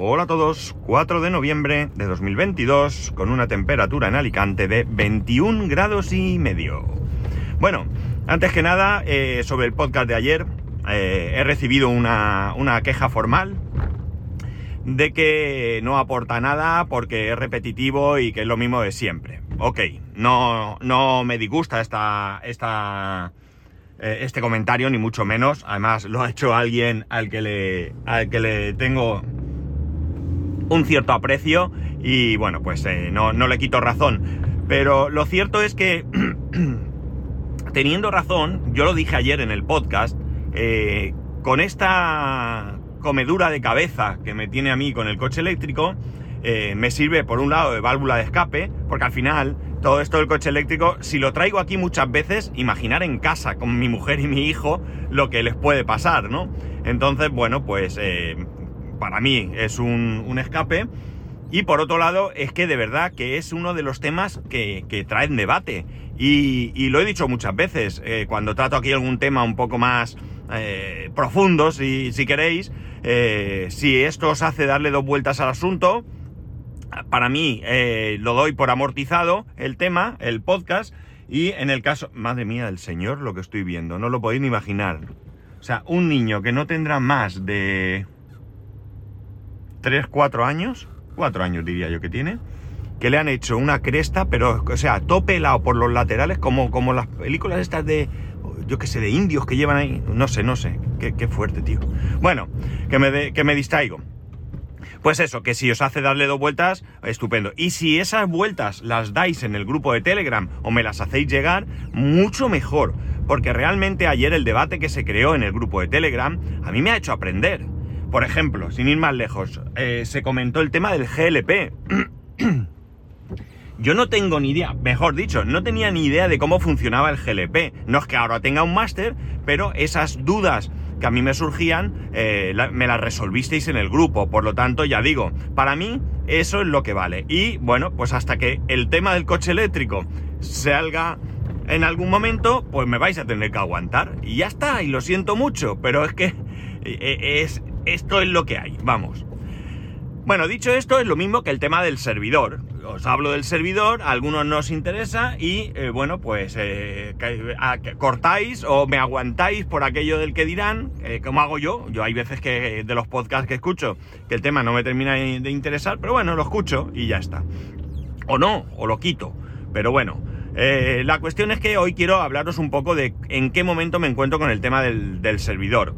Hola a todos, 4 de noviembre de 2022 con una temperatura en Alicante de 21 grados y medio. Bueno, antes que nada, eh, sobre el podcast de ayer, eh, he recibido una, una queja formal de que no aporta nada porque es repetitivo y que es lo mismo de siempre. Ok, no, no me disgusta esta, esta, eh, este comentario, ni mucho menos. Además, lo ha hecho alguien al que le, al que le tengo un cierto aprecio y bueno, pues eh, no, no le quito razón. Pero lo cierto es que, teniendo razón, yo lo dije ayer en el podcast, eh, con esta comedura de cabeza que me tiene a mí con el coche eléctrico, eh, me sirve por un lado de válvula de escape, porque al final todo esto del coche eléctrico, si lo traigo aquí muchas veces, imaginar en casa con mi mujer y mi hijo lo que les puede pasar, ¿no? Entonces, bueno, pues para mí es un, escape. Y por otro lado, es que de verdad que es uno de los temas que, traen debate. Y, lo he dicho muchas veces, eh, cuando trato aquí algún tema un poco más eh, profundo, si, queréis, eh, si esto os hace darle dos vueltas al asunto, para mí lo doy por amortizado el tema, el podcast, y en el caso, madre mía del Señor, lo que estoy viendo, no lo podéis ni imaginar. O sea, un niño que no tendrá más de 3, 4 años, 4 años diría yo que tiene, que le han hecho una cresta, pero, o sea, tope pelado por los laterales, como, como las películas estas de, yo qué sé, de indios que llevan ahí, no sé, no sé, qué, fuerte, tío. Bueno, que me, que me distraigo. Pues eso, que si os hace darle dos vueltas, estupendo. Y si esas vueltas las dais en el grupo de Telegram o me las hacéis llegar, mucho mejor. Porque realmente ayer el debate que se creó en el grupo de Telegram a mí me ha hecho aprender. Por ejemplo, sin ir más lejos, eh, se comentó el tema del GLP. Yo no tengo ni idea, mejor dicho, no tenía ni idea de cómo funcionaba el GLP. No es que ahora tenga un máster, pero esas dudas que a mí me surgían, eh, me las resolvisteis en el grupo. Por lo tanto, ya digo, para mí eso es lo que vale. Y bueno, pues hasta que el tema del coche eléctrico salga en algún momento, pues me vais a tener que aguantar. Y ya está, y lo siento mucho, pero es que eh, es, esto es lo que hay, vamos. Bueno, dicho esto, es lo mismo que el tema del servidor. Os hablo del servidor, a algunos no os interesa y, eh, bueno, pues eh, cortáis o me aguantáis por aquello del que dirán, eh, como hago yo. Yo hay veces que de los podcasts que escucho que el tema no me termina de interesar, pero bueno, lo escucho y ya está. O no, o lo quito. Pero bueno, la cuestión es que hoy quiero hablaros un poco de en qué momento me encuentro con el tema del servidor.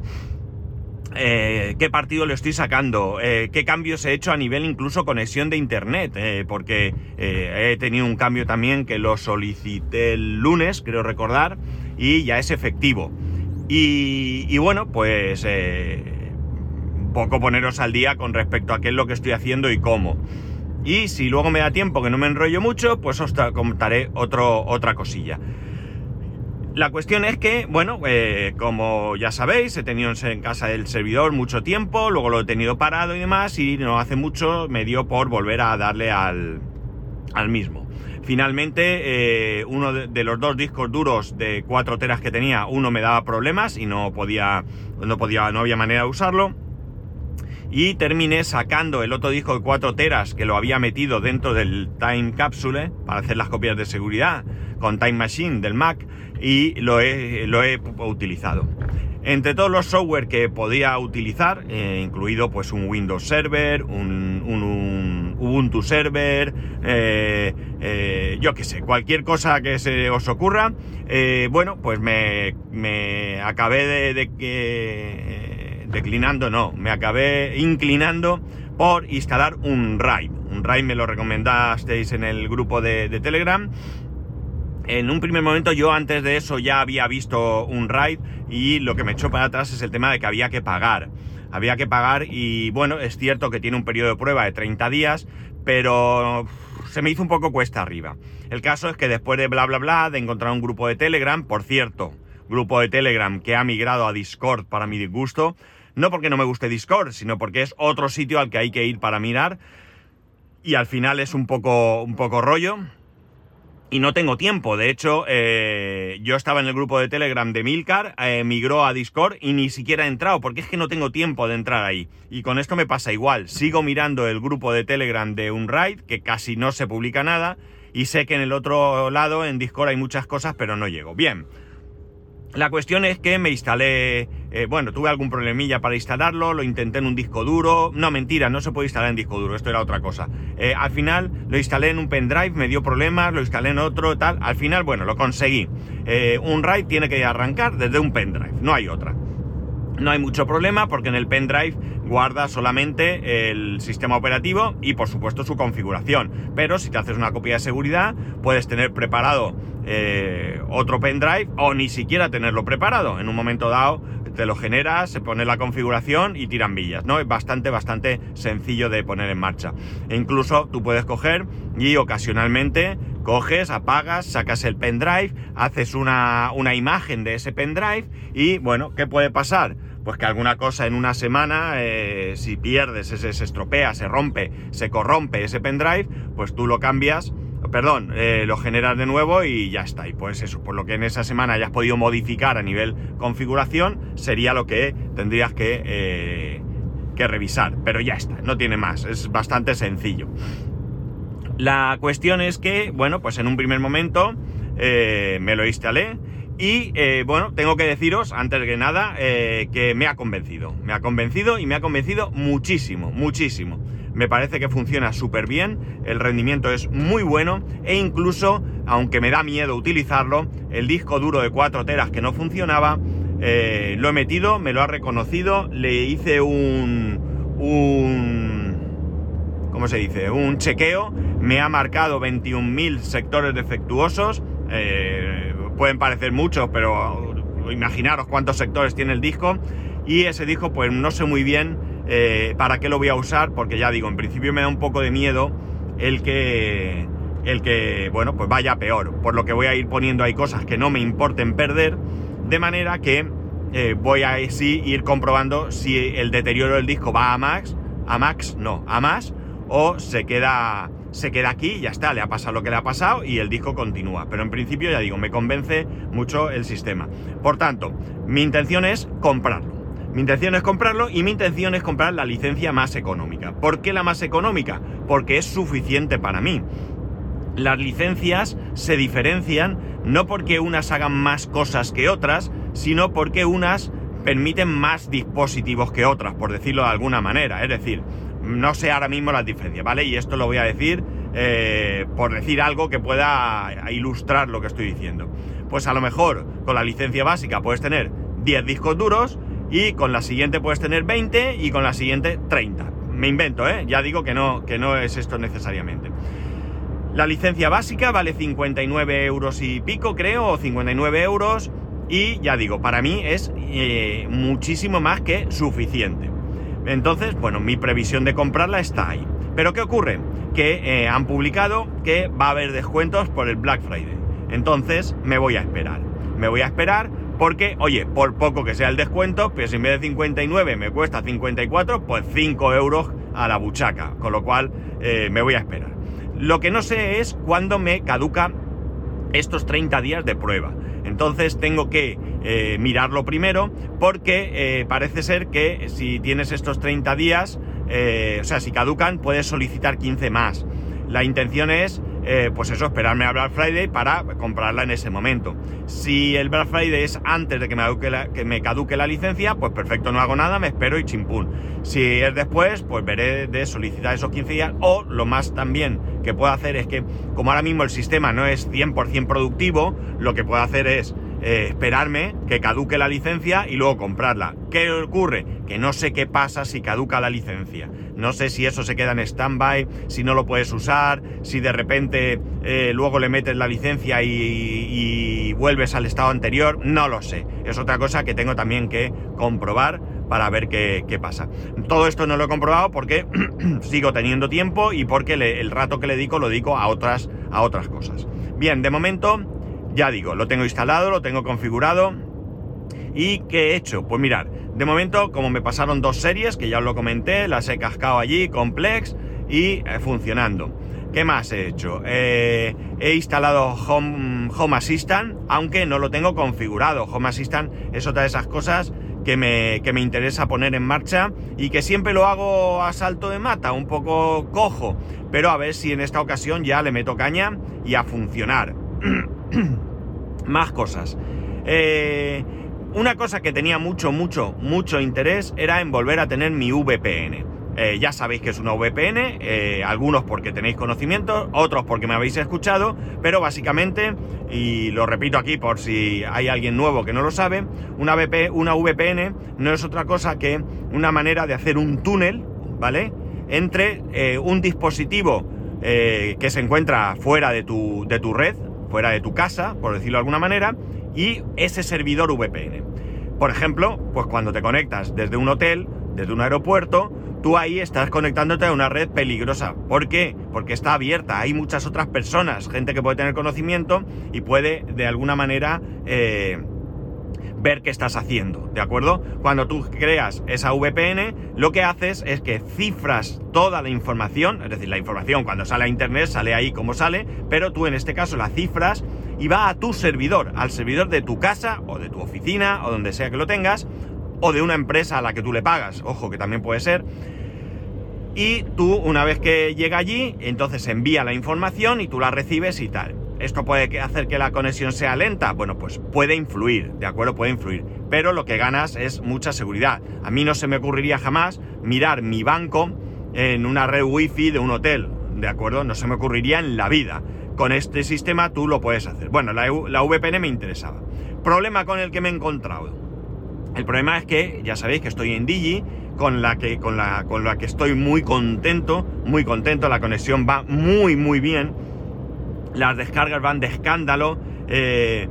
Eh, qué partido le estoy sacando, eh, qué cambios he hecho a nivel incluso conexión de internet, eh, porque he tenido un cambio también que lo solicité el lunes, creo recordar, y ya es efectivo. Y, bueno, pues poco poneros al día con respecto a qué es lo que estoy haciendo y cómo. Y si luego me da tiempo que no me enrollo mucho, pues os contaré otro, otra cosilla. La cuestión es que, bueno, eh, como ya sabéis, he tenido en casa del servidor mucho tiempo, luego lo he tenido parado y demás, y no hace mucho me dio por volver a darle al, al mismo. Finalmente, eh, uno de, los dos discos duros de 4 teras que tenía, uno me daba problemas y no podía, no podía, no había manera de usarlo. Y terminé sacando el otro disco de 4 teras que lo había metido dentro del Time Capsule para hacer las copias de seguridad con Time Machine del Mac y lo he, lo he utilizado. Entre todos los software que podía utilizar, eh, incluido pues un Windows Server, un, Ubuntu Server, eh, eh, yo qué sé, cualquier cosa que se os ocurra, bueno, pues me, me acabé de, de, declinando, no, me acabé inclinando por instalar un RAID. Un RAID me lo recomendasteis en el grupo de, Telegram en un primer momento yo antes de eso ya había visto un raid y lo que me echó para atrás es el tema de que había que pagar. Había que pagar y bueno, es cierto que tiene un periodo de prueba de 30 días, pero se me hizo un poco cuesta arriba. El caso es que después de bla bla bla, de encontrar un grupo de Telegram, por cierto, grupo de Telegram que ha migrado a Discord para mi disgusto, no porque no me guste Discord, sino porque es otro sitio al que hay que ir para mirar y al final es un poco, un poco rollo y no tengo tiempo. De hecho, eh, yo estaba en el grupo de Telegram de Milcar, eh, migró a Discord y ni siquiera he entrado, porque es que no tengo tiempo de entrar ahí. Y con esto me pasa igual. Sigo mirando el grupo de Telegram de Unride, que casi no se publica nada, y sé que en el otro lado, en Discord, hay muchas cosas, pero no llego. Bien. La cuestión es que me instalé, eh, bueno, tuve algún problemilla para instalarlo, lo intenté en un disco duro, no mentira, no se puede instalar en disco duro, esto era otra cosa. Eh, al final lo instalé en un pendrive, me dio problemas, lo instalé en otro, tal, al final, bueno, lo conseguí. Eh, un RAID tiene que arrancar desde un pendrive, no hay otra. No hay mucho problema porque en el pendrive guarda solamente el sistema operativo y por supuesto su configuración. Pero si te haces una copia de seguridad, puedes tener preparado eh, otro pendrive o ni siquiera tenerlo preparado. En un momento dado te lo generas, se pone la configuración y tiran villas, ¿no? Es bastante, bastante sencillo de poner en marcha. E incluso tú puedes coger y ocasionalmente coges, apagas, sacas el pendrive, haces una, una imagen de ese pendrive y bueno, ¿qué puede pasar? Pues que alguna cosa en una semana, eh, si pierdes, se, estropea, se rompe, se corrompe ese pendrive, pues tú lo cambias, perdón, eh, lo generas de nuevo y ya está. Y pues eso, por lo que en esa semana hayas podido modificar a nivel configuración, sería lo que tendrías que, eh, que revisar. Pero ya está, no tiene más, es bastante sencillo. La cuestión es que, bueno, pues en un primer momento me lo instalé y eh, bueno, tengo que deciros, antes que nada, eh, que me ha convencido. Me ha convencido y me ha convencido muchísimo, muchísimo. Me parece que funciona súper bien, el rendimiento es muy bueno e incluso, aunque me da miedo utilizarlo, el disco duro de 4 teras que no funcionaba, eh, lo he metido, me lo ha reconocido, le hice un... un ¿Cómo se dice? Un chequeo, me ha marcado 21.000 sectores defectuosos. Pueden parecer muchos, pero imaginaros cuántos sectores tiene el disco. Y ese disco, pues no sé muy bien eh, para qué lo voy a usar, porque ya digo, en principio me da un poco de miedo el que, el que, bueno, pues vaya peor. Por lo que voy a ir poniendo ahí cosas que no me importen perder, de manera que eh, voy a sí ir comprobando si el deterioro del disco va a max, a max, no, a más, o se queda se queda aquí y ya está, le ha pasado lo que le ha pasado y el disco continúa. Pero en principio, ya digo, me convence mucho el sistema. Por tanto, mi intención es comprarlo. Mi intención es comprarlo y mi intención es comprar la licencia más económica. ¿Por qué la más económica? Porque es suficiente para mí. Las licencias se diferencian no porque unas hagan más cosas que otras, sino porque unas permiten más dispositivos que otras, por decirlo de alguna manera. Es decir, no sé ahora mismo las diferencias, ¿vale? Y esto lo voy a decir eh, por decir algo que pueda ilustrar lo que estoy diciendo. Pues a lo mejor con la licencia básica puedes tener 10 discos duros y con la siguiente puedes tener 20 y con la siguiente 30. Me invento, ¿eh? Ya digo que no, que no es esto necesariamente. La licencia básica vale 59 euros y pico, creo, o 59 euros. Y ya digo, para mí es eh, muchísimo más que suficiente. Entonces, bueno, mi previsión de comprarla está ahí. Pero ¿qué ocurre? Que eh, han publicado que va a haber descuentos por el Black Friday. Entonces me voy a esperar. Me voy a esperar porque, oye, por poco que sea el descuento, pues en vez de 59 me cuesta 54, pues 5 euros a la buchaca. Con lo cual eh, me voy a esperar. Lo que no sé es cuándo me caduca estos 30 días de prueba. Entonces tengo que eh, mirarlo primero porque eh, parece ser que si tienes estos 30 días, eh, o sea, si caducan, puedes solicitar 15 más. La intención es, pues eso, esperarme a Black Friday para comprarla en ese momento. Si el Black Friday es antes de que me caduque la, que me caduque la licencia, pues perfecto, no hago nada, me espero y chimpún. Si es después, pues veré de solicitar esos 15 días o lo más también que puedo hacer es que, como ahora mismo el sistema no es 100% productivo, lo que puedo hacer es eh, esperarme que caduque la licencia y luego comprarla. ¿Qué ocurre? Que no sé qué pasa si caduca la licencia. No sé si eso se queda en stand-by, si no lo puedes usar, si de repente eh, luego le metes la licencia y, vuelves al estado anterior. No lo sé. Es otra cosa que tengo también que comprobar para ver qué, pasa. Todo esto no lo he comprobado porque sigo teniendo tiempo y porque el rato que le dedico lo dedico a otras, a otras cosas. Bien, de momento ya digo, lo tengo instalado, lo tengo configurado. ¿Y qué he hecho? Pues mirar, de momento, como me pasaron dos series, que ya os lo comenté, las he cascado allí, complex y eh, funcionando. ¿Qué más he hecho? Eh, he instalado Home, Home Assistant, aunque no lo tengo configurado. Home Assistant es otra de esas cosas que me, que me, interesa poner en marcha y que siempre lo hago a salto de mata, un poco cojo, pero a ver si en esta ocasión ya le meto caña y a funcionar. Más cosas. Eh, una cosa que tenía mucho, mucho, mucho interés era en volver a tener mi VPN. Eh, ya sabéis que es una VPN, eh, algunos porque tenéis conocimiento, otros porque me habéis escuchado, pero básicamente, y lo repito aquí por si hay alguien nuevo que no lo sabe, una, una VPN no es otra cosa que una manera de hacer un túnel, ¿vale? Entre un dispositivo que se encuentra fuera de tu, de tu red, fuera de tu casa, por decirlo de alguna manera, y ese servidor VPN. Por ejemplo, pues cuando te conectas desde un hotel, desde un aeropuerto, tú ahí estás conectándote a una red peligrosa. ¿Por qué? Porque está abierta, hay muchas otras personas, gente que puede tener conocimiento y puede de alguna manera eh, ver qué estás haciendo, ¿de acuerdo? Cuando tú creas esa VPN, lo que haces es que cifras toda la información, es decir, la información cuando sale a internet sale ahí como sale, pero tú en este caso la cifras y va a tu servidor, al servidor de tu casa o de tu oficina o donde sea que lo tengas, o de una empresa a la que tú le pagas, ojo que también puede ser. Y tú, una vez que llega allí, entonces envía la información y tú la recibes y tal. ¿Esto puede hacer que la conexión sea lenta? Bueno, pues puede influir, ¿de acuerdo? Puede influir. Pero lo que ganas es mucha seguridad. A mí no se me ocurriría jamás mirar mi banco en una red wifi de un hotel, ¿de acuerdo? No se me ocurriría en la vida. Con este sistema tú lo puedes hacer. Bueno, la, la VPN me interesaba. Problema con el que me he encontrado el problema es que ya sabéis que estoy en Digi, con la que, con la, con la que estoy muy contento, muy contento, la conexión va muy muy bien, las descargas van de escándalo, eh,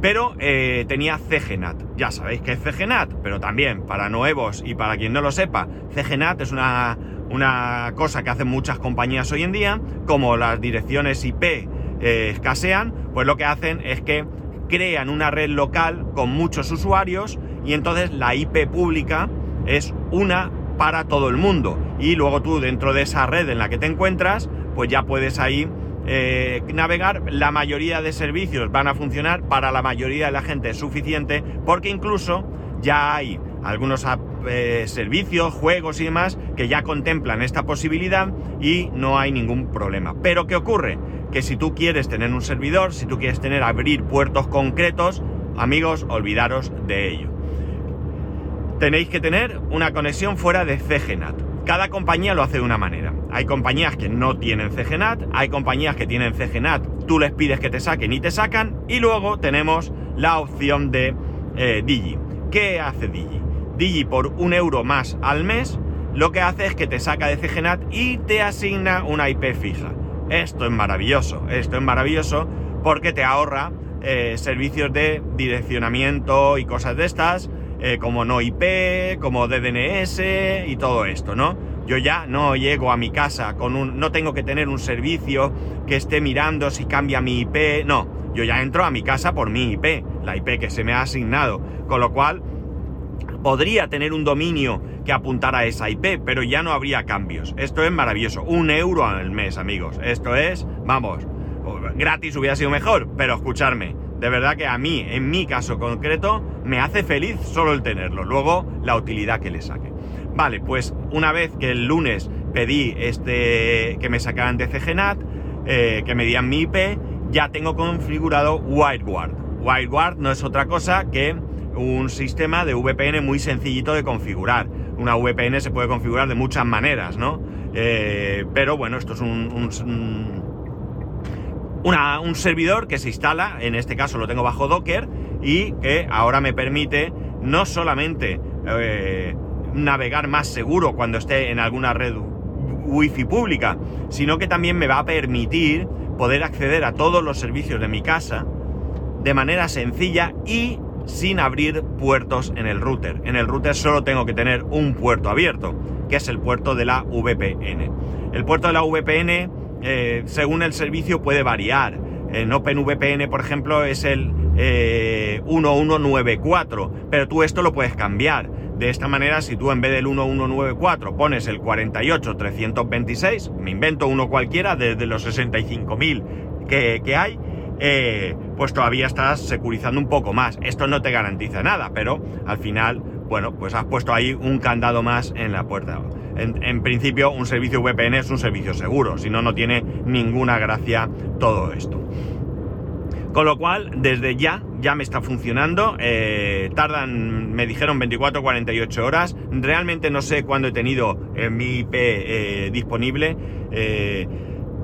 pero eh, tenía CGNAT, ya sabéis que es CGNAT, pero también para nuevos y para quien no lo sepa, CGNAT es una, una cosa que hacen muchas compañías hoy en día, como las direcciones IP eh, escasean, pues lo que hacen es que crean una red local con muchos usuarios y entonces la IP pública es una para todo el mundo. Y luego tú dentro de esa red en la que te encuentras, pues ya puedes ahí eh, navegar. La mayoría de servicios van a funcionar para la mayoría de la gente es suficiente porque incluso ya hay algunos eh, servicios, juegos y demás que ya contemplan esta posibilidad y no hay ningún problema. Pero ¿qué ocurre? Que si tú quieres tener un servidor, si tú quieres tener abrir puertos concretos, amigos, olvidaros de ello tenéis que tener una conexión fuera de CGNAT. Cada compañía lo hace de una manera. Hay compañías que no tienen CGNAT, hay compañías que tienen CGNAT, tú les pides que te saquen y te sacan, y luego tenemos la opción de eh, Digi. ¿Qué hace Digi? Digi por un euro más al mes, lo que hace es que te saca de CGNAT y te asigna una IP fija. Esto es maravilloso, esto es maravilloso porque te ahorra eh, servicios de direccionamiento y cosas de estas, eh, como no IP, como DDNS y todo esto, ¿no? Yo ya no llego a mi casa con un... no tengo que tener un servicio que esté mirando si cambia mi IP, no, yo ya entro a mi casa por mi IP, la IP que se me ha asignado, con lo cual podría tener un dominio que apuntara a esa IP, pero ya no habría cambios. Esto es maravilloso, un euro al mes, amigos. Esto es, vamos, gratis hubiera sido mejor, pero escucharme de verdad que a mí, en mi caso concreto, me hace feliz solo el tenerlo. Luego, la utilidad que le saque. Vale, pues una vez que el lunes pedí este que me sacaran de CGNAT, eh, que me dieran mi IP, ya tengo configurado WireGuard. WireGuard no es otra cosa que un sistema de VPN muy sencillito de configurar. Una VPN se puede configurar de muchas maneras, ¿no? Eh, pero bueno, esto es un un servidor que se instala, en este caso lo tengo bajo Docker, y que ahora me permite no solamente eh, navegar más seguro cuando esté en alguna red wifi pública, sino que también me va a permitir poder acceder a todos los servicios de mi casa de manera sencilla y sin abrir puertos en el router. En el router solo tengo que tener un puerto abierto, que es el puerto de la VPN. El puerto de la VPN eh, según el servicio puede variar. En OpenVPN, por ejemplo, es el, eh, 1194, pero tú esto lo puedes cambiar. De esta manera, si tú en vez del 1194 pones el 48326, me invento uno cualquiera desde los 65.000 que, que hay, eh, pues todavía estás securizando un poco más. Esto no te garantiza nada, pero al final, bueno, pues has puesto ahí un candado más en la puerta. En, principio, un servicio VPN es un servicio seguro, si no, no tiene ninguna gracia todo esto. Con lo cual, desde ya, ya me está funcionando. Eh, tardan, me dijeron 24 48 horas. Realmente no sé cuándo he tenido eh, mi IP eh, disponible.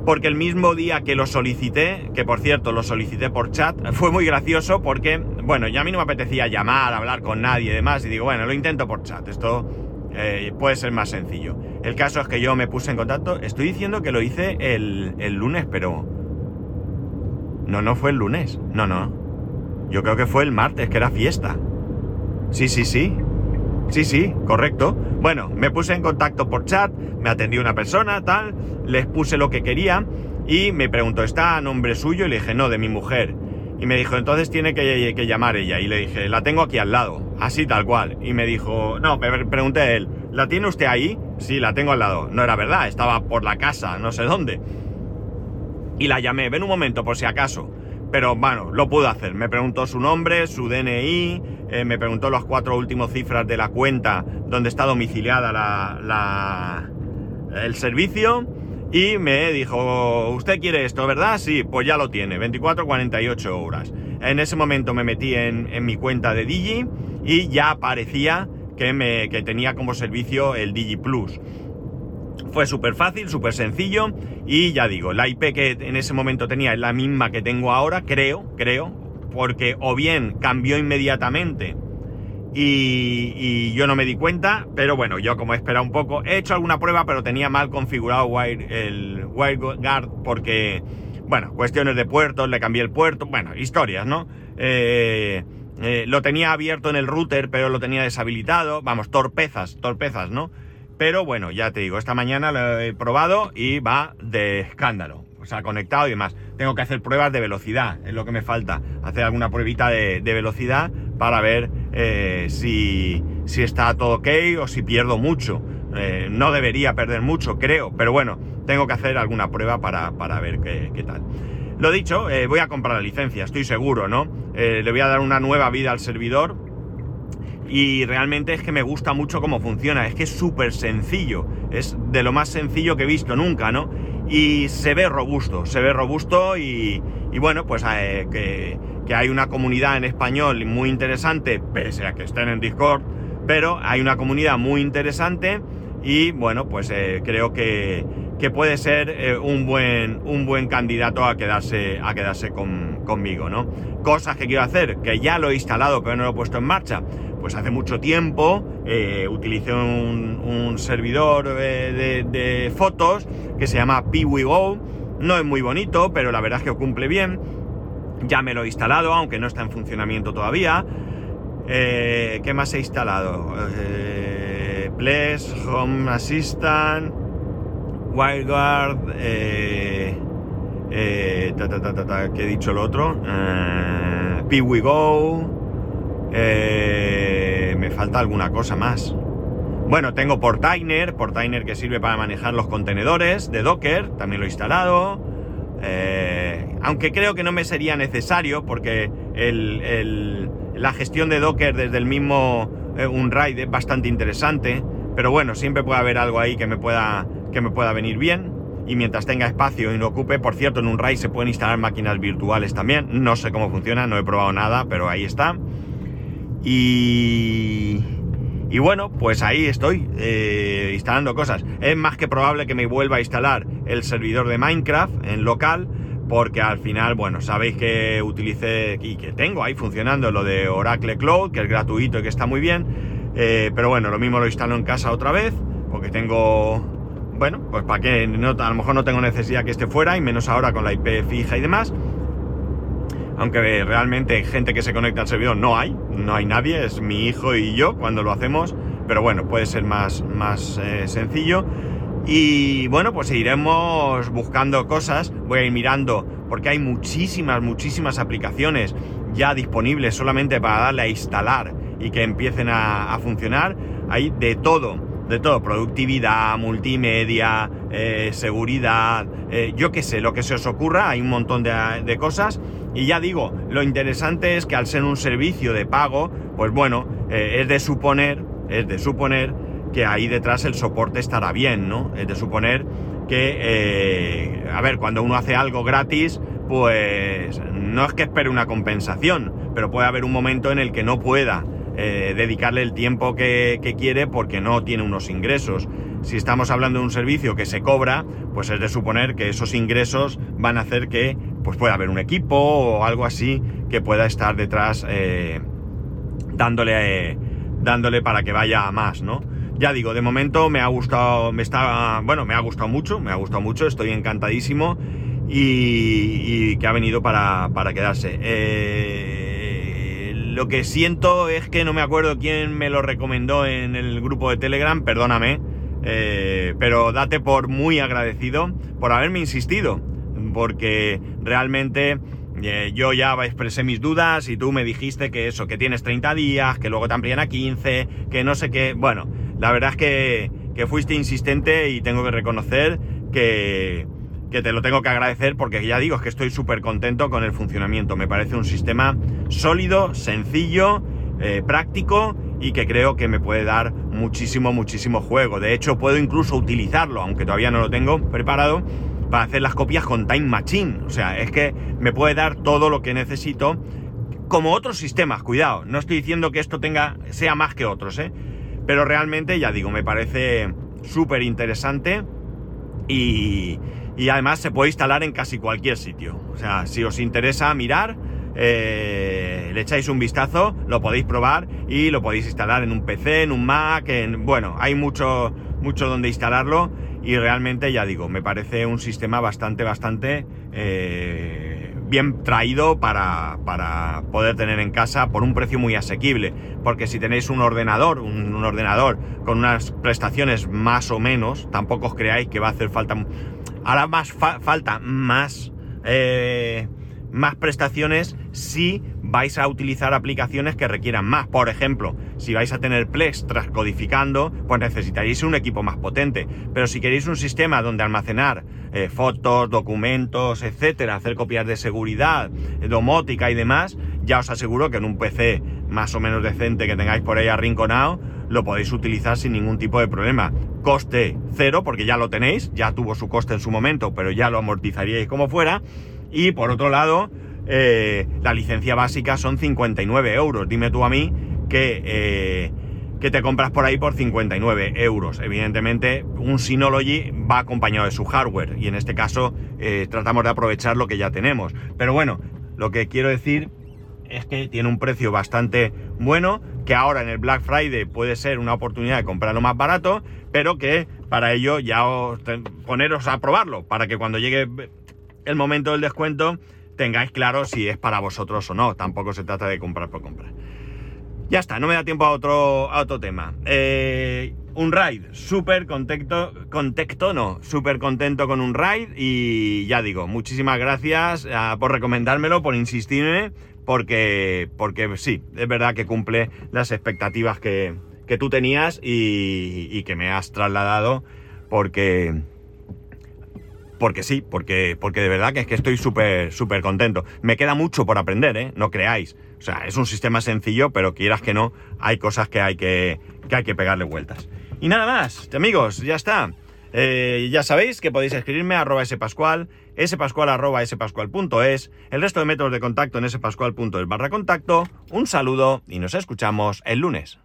Porque el mismo día que lo solicité, que por cierto lo solicité por chat, fue muy gracioso porque, bueno, ya a mí no me apetecía llamar, hablar con nadie y demás, y digo, bueno, lo intento por chat, esto eh, puede ser más sencillo. El caso es que yo me puse en contacto, estoy diciendo que lo hice el lunes, pero... No, no fue el lunes, no, no. Yo creo que fue el martes, que era fiesta. Sí, sí, sí. Sí, sí, correcto. Bueno, me puse en contacto por chat, me atendió una persona, tal, les puse lo que quería y me preguntó, ¿está a nombre suyo? Y le dije, no, de mi mujer. Y me dijo, entonces tiene que, que llamar ella. Y le dije, la tengo aquí al lado, así tal cual. Y me dijo, no, me pregunté a él, ¿la tiene usted ahí? Sí, la tengo al lado. No era verdad, estaba por la casa, no sé dónde. Y la llamé, ven un momento, por si acaso. Pero bueno, lo pudo hacer. Me preguntó su nombre, su DNI, eh, me preguntó las cuatro últimas cifras de la cuenta donde está domiciliada la, el servicio. Y me dijo, ¿usted quiere esto, verdad? Sí, pues ya lo tiene, 24-48 horas. En ese momento me metí en, en, mi cuenta de Digi y ya aparecía que, me, que tenía como servicio el Digi Plus. Fue súper fácil, súper sencillo y ya digo, la IP que en ese momento tenía es la misma que tengo ahora, creo, creo, porque o bien cambió inmediatamente y, y, yo no me di cuenta, pero bueno, yo como he esperado un poco, he hecho alguna prueba, pero tenía mal configurado wire, el WireGuard porque, bueno, cuestiones de puertos, le cambié el puerto, bueno, historias, ¿no? Eh, eh, lo tenía abierto en el router, pero lo tenía deshabilitado, vamos, torpezas, torpezas, ¿no? Pero bueno, ya te digo, esta mañana lo he probado y va de escándalo. O sea, conectado y demás. Tengo que hacer pruebas de velocidad, es lo que me falta. Hacer alguna pruebita de, de velocidad para ver eh, si, si, está todo ok o si pierdo mucho. Eh, no debería perder mucho, creo, pero bueno, tengo que hacer alguna prueba para, para ver qué, qué, tal. Lo dicho, eh, voy a comprar la licencia, estoy seguro, ¿no? Le voy a dar una nueva vida al servidor y realmente es que me gusta mucho cómo funciona, es que es súper sencillo, es de lo más sencillo que he visto nunca, ¿no? Y se ve robusto, se ve robusto y, bueno, pues eh, que, que, hay una comunidad en español muy interesante, pese a que estén en Discord, pero hay una comunidad muy interesante y bueno, pues eh, creo que, que, puede ser eh, un, buen, un buen candidato a quedarse, a quedarse con, conmigo, ¿no? Cosas que quiero hacer, que ya lo he instalado pero no lo he puesto en marcha, pues hace mucho tiempo eh, utilicé un, servidor eh, de, fotos que se llama PiwiGo. No es muy bonito, pero la verdad es que cumple bien. Ya me lo he instalado, aunque no está en funcionamiento todavía. Eh, ¿Qué más he instalado? Ples, Home Assistant, WireGuard, eh, ¿qué he dicho el otro? PiwiGo. Eh, me falta alguna cosa más. Bueno, tengo Portainer, Portainer que sirve para manejar los contenedores de Docker, también lo he instalado. Eh, aunque creo que no me sería necesario porque la gestión de Docker desde el mismo eh, Unraid es bastante interesante. Pero bueno, siempre puede haber algo ahí que me pueda, que me pueda venir bien. Y mientras tenga espacio y no ocupe, por cierto, en Unraid se pueden instalar máquinas virtuales también. No sé cómo funciona, no he probado nada, pero ahí está. Y, y bueno, pues ahí estoy eh, instalando cosas. Es más que probable que me vuelva a instalar el servidor de Minecraft en local, porque al final, bueno, sabéis que utilicé y que tengo ahí funcionando lo de Oracle Cloud, que es gratuito y que está muy bien. Eh, pero bueno, lo mismo lo instalo en casa otra vez, porque tengo, bueno, pues para que no, a lo mejor no tengo necesidad que esté fuera, y menos ahora con la IP fija y demás aunque realmente gente que se conecta al servidor no hay, no hay nadie, es mi hijo y yo cuando lo hacemos, pero bueno, puede ser más, más eh, sencillo. Y bueno, pues iremos buscando cosas, voy a ir mirando, porque hay muchísimas, muchísimas aplicaciones ya disponibles solamente para darle a instalar y que empiecen a, funcionar. Hay de todo, de todo, productividad, multimedia, eh, seguridad, eh, yo qué sé, lo que se os ocurra, hay un montón de, cosas. Y ya digo, lo interesante es que al ser un servicio de pago, pues bueno, eh, es de suponer, es de suponer que ahí detrás el soporte estará bien, ¿no? Es de suponer que, a ver, cuando uno hace algo gratis, pues no es que espere una compensación, pero puede haber un momento en el que no pueda eh, dedicarle el tiempo que, quiere porque no tiene unos ingresos. Si estamos hablando de un servicio que se cobra, pues es de suponer que esos ingresos van a hacer que pues pueda haber un equipo o algo así que pueda estar detrás eh, dándole, dándole para que vaya a más, ¿no? Ya digo, de momento me ha gustado, me está, bueno, me ha gustado mucho, me ha gustado mucho, estoy encantadísimo y, que ha venido para, quedarse. Eh, lo que siento es que no me acuerdo quién me lo recomendó en el grupo de Telegram, perdóname, eh, pero date por muy agradecido por haberme insistido, porque realmente eh, yo ya expresé mis dudas y tú me dijiste que eso, que tienes 30 días, que luego te amplían a 15, que no sé qué. Bueno, la verdad es que, que fuiste insistente y tengo que reconocer que, que te lo tengo que agradecer porque ya digo, es que estoy súper contento con el funcionamiento. Me parece un sistema sólido, sencillo, eh, práctico y que creo que me puede dar muchísimo, muchísimo juego. De hecho, puedo incluso utilizarlo, aunque todavía no lo tengo preparado, para hacer las copias con Time Machine. O sea, es que me puede dar todo lo que necesito, como otros sistemas, cuidado. No estoy diciendo que esto tenga, sea más que otros, ¿eh? Pero realmente, ya digo, me parece súper interesante y, y además se puede instalar en casi cualquier sitio. O sea, si os interesa mirar, eh, le echáis un vistazo, lo podéis probar y lo podéis instalar en un PC, en un Mac, en... Bueno, hay mucho, mucho donde instalarlo y realmente, ya digo, me parece un sistema bastante, bastante eh, bien traído para, para, poder tener en casa por un precio muy asequible. Porque si tenéis un ordenador, un, un ordenador con unas prestaciones más o menos, tampoco os creáis que va a hacer falta Ahora más falta más, eh, más prestaciones si vais a utilizar aplicaciones que requieran más. Por ejemplo, si vais a tener Plex transcodificando, pues necesitaréis un equipo más potente. Pero si queréis un sistema donde almacenar eh, fotos, documentos, etcétera, hacer copias de seguridad, domótica y demás, ya os aseguro que en un PC más o menos decente que tengáis por ahí arrinconado, lo podéis utilizar sin ningún tipo de problema. Coste cero, porque ya lo tenéis, ya tuvo su coste en su momento, pero ya lo amortizaríais como fuera. Y por otro lado, eh, la licencia básica son 59 euros. Dime tú a mí que, eh, que te compras por ahí por 59 euros. Evidentemente, un Synology va acompañado de su hardware y en este caso eh, tratamos de aprovechar lo que ya tenemos. Pero bueno, lo que quiero decir es que tiene un precio bastante bueno, que ahora en el Black Friday puede ser una oportunidad de comprarlo más barato, pero que para ello ya os poneros a probarlo, para que cuando llegue el momento del descuento tengáis claro si es para vosotros o no. Tampoco se trata de comprar por comprar. Ya está, no me da tiempo a otro, a otro tema. Eh, un raid, súper contento, contento, no, súper contento con un raid y ya digo, muchísimas gracias ah, por recomendármelo, por insistirme, porque, porque sí, es verdad que cumple las expectativas que, que tú tenías y, que me has trasladado porque... Porque sí, porque, porque de verdad que es que estoy súper, súper contento. Me queda mucho por aprender, ¿eh? No creáis. O sea, es un sistema sencillo, pero quieras que no, hay cosas que hay que, que, hay que pegarle vueltas. Y nada más, amigos, ya está. Eh, ya sabéis que podéis escribirme a arroba spascual, spascual arroba spascual.es, el resto de métodos de contacto en spascual.es barra contacto. Un saludo y nos escuchamos el lunes.